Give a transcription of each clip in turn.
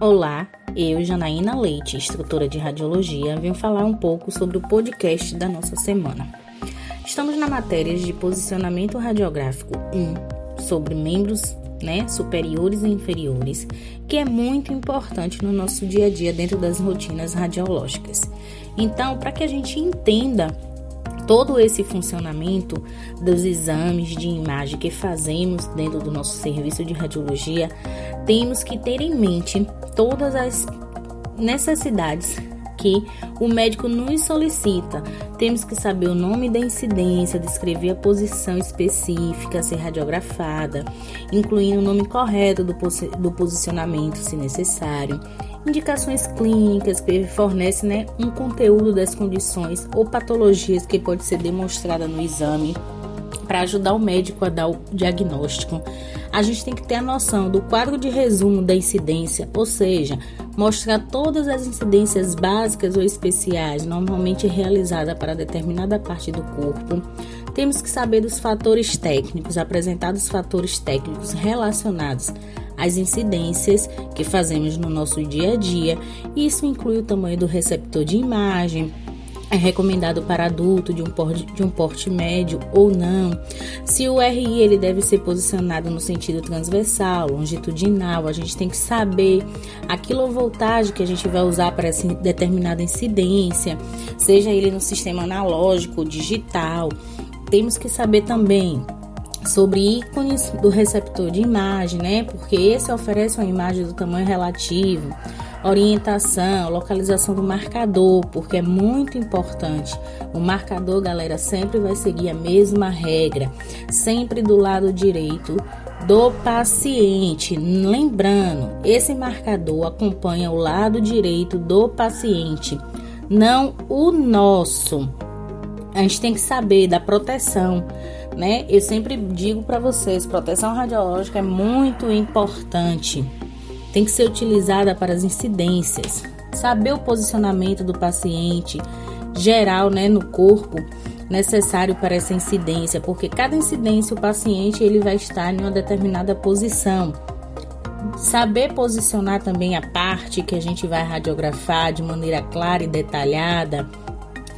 Olá, eu, Janaína Leite, instrutora de radiologia, venho falar um pouco sobre o podcast da nossa semana. Estamos na matéria de posicionamento radiográfico 1, sobre membros né, superiores e inferiores, que é muito importante no nosso dia a dia dentro das rotinas radiológicas. Então, para que a gente entenda todo esse funcionamento dos exames de imagem que fazemos dentro do nosso serviço de radiologia, temos que ter em mente todas as necessidades que o médico nos solicita. Temos que saber o nome da incidência, descrever a posição específica a ser radiografada, incluindo o nome correto do, do posicionamento, se necessário indicações clínicas que fornecem né, um conteúdo das condições ou patologias que pode ser demonstrada no exame para ajudar o médico a dar o diagnóstico. A gente tem que ter a noção do quadro de resumo da incidência, ou seja, mostrar todas as incidências básicas ou especiais normalmente realizadas para determinada parte do corpo. Temos que saber dos fatores técnicos, apresentar os fatores técnicos relacionados as incidências que fazemos no nosso dia a dia. Isso inclui o tamanho do receptor de imagem, é recomendado para adulto de um, porte, de um porte médio ou não. Se o RI ele deve ser posicionado no sentido transversal, longitudinal, a gente tem que saber a quilovoltagem que a gente vai usar para essa determinada incidência, seja ele no sistema analógico, digital. Temos que saber também sobre ícones do receptor de imagem, né? Porque esse oferece uma imagem do tamanho relativo, orientação, localização do marcador, porque é muito importante. O marcador, galera, sempre vai seguir a mesma regra, sempre do lado direito do paciente. Lembrando, esse marcador acompanha o lado direito do paciente, não o nosso. A gente tem que saber da proteção né? Eu sempre digo para vocês, proteção radiológica é muito importante. Tem que ser utilizada para as incidências. Saber o posicionamento do paciente geral, né, no corpo necessário para essa incidência, porque cada incidência o paciente ele vai estar em uma determinada posição. Saber posicionar também a parte que a gente vai radiografar de maneira clara e detalhada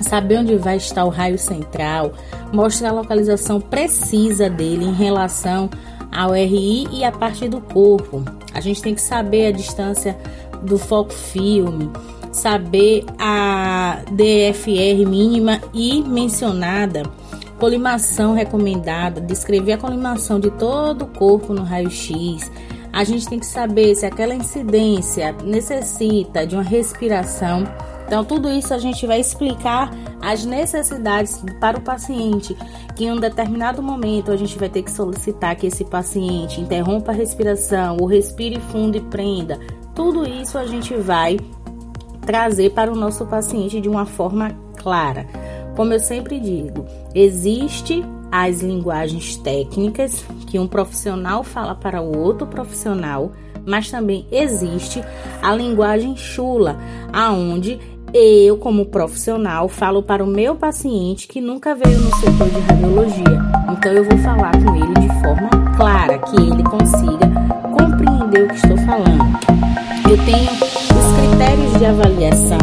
saber onde vai estar o raio central, mostra a localização precisa dele em relação ao RI e a parte do corpo. A gente tem que saber a distância do foco filme, saber a DFR mínima e mencionada, colimação recomendada, descrever a colimação de todo o corpo no raio-x. A gente tem que saber se aquela incidência necessita de uma respiração então, tudo isso a gente vai explicar as necessidades para o paciente, que em um determinado momento a gente vai ter que solicitar que esse paciente interrompa a respiração, ou respire fundo e prenda. Tudo isso a gente vai trazer para o nosso paciente de uma forma clara. Como eu sempre digo, existe as linguagens técnicas que um profissional fala para o outro profissional, mas também existe a linguagem chula, aonde eu, como profissional, falo para o meu paciente que nunca veio no setor de radiologia. Então eu vou falar com ele de forma clara, que ele consiga compreender o que estou falando. Eu tenho os critérios de avaliação,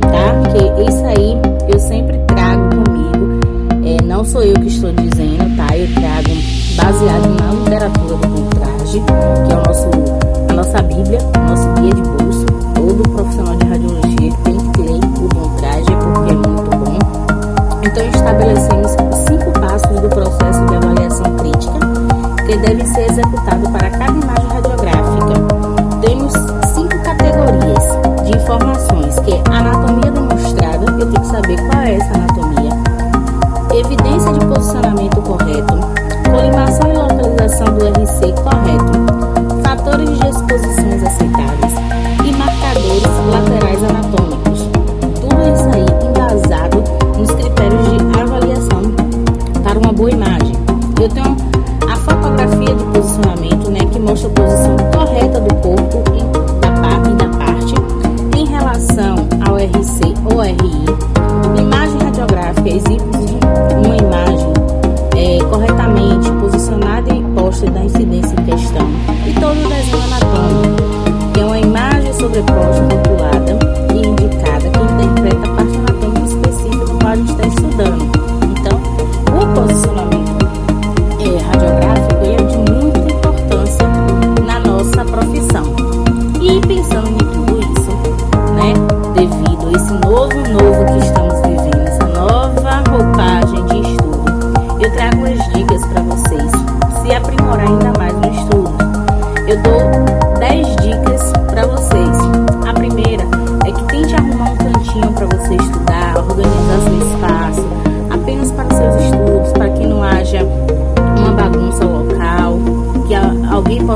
tá? Que isso aí eu sempre trago comigo. É, não sou eu que estou dizendo, tá? Eu trago baseado na literatura do contraste, que é o nosso, a nossa Bíblia, nosso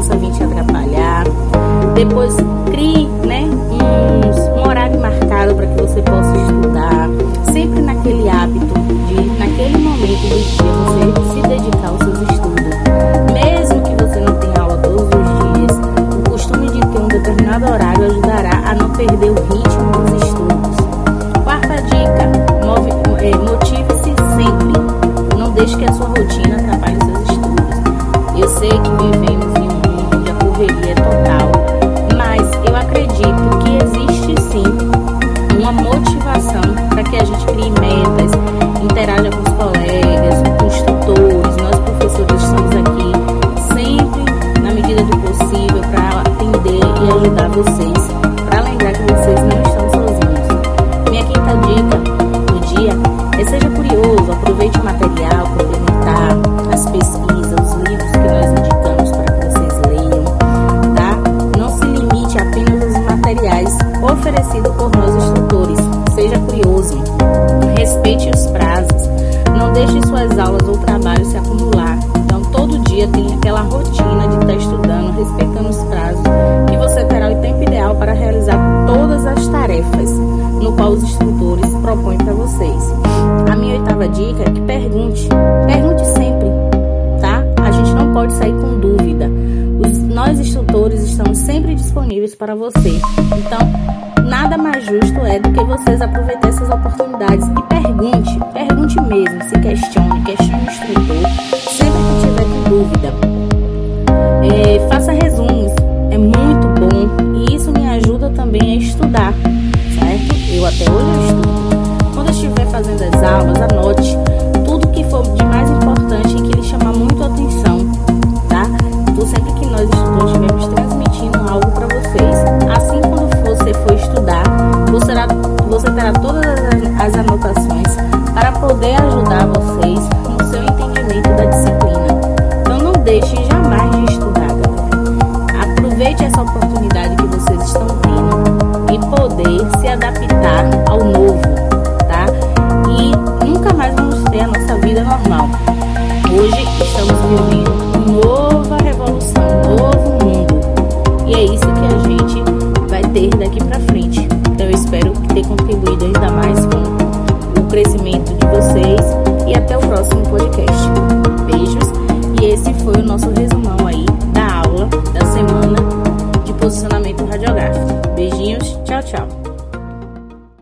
possa vir te atrapalhar. Depois crie, né, um, horário marcado para que você possa estudar, sempre naquele hábito de naquele momento do dia você se dedicar aos seus estudos. Mesmo que você não tenha aula todos os dias, o costume de ter um determinado horário ajudará a não perder o ritmo dos estudos. Quarta dica: é, motive-se sempre. Não deixe que a sua rotina atrapalhe seus estudos. Eu sei que vivemos rotina de estar tá estudando, respeitando os prazos, que você terá o tempo ideal para realizar todas as tarefas no qual os instrutores propõem para vocês. A minha oitava dica é que pergunte, pergunte sempre, tá? A gente não pode sair com dúvida. Os, nós instrutores estamos sempre disponíveis para você. Então, nada mais justo é do que vocês aproveitar essas oportunidades e pergunte, pergunte mesmo, se questione, questione o instrutor, sempre que tiver com dúvida. É, faça resumos, é muito bom e isso me ajuda também a estudar, certo? Eu até hoje eu estudo. Quando eu estiver fazendo as aulas,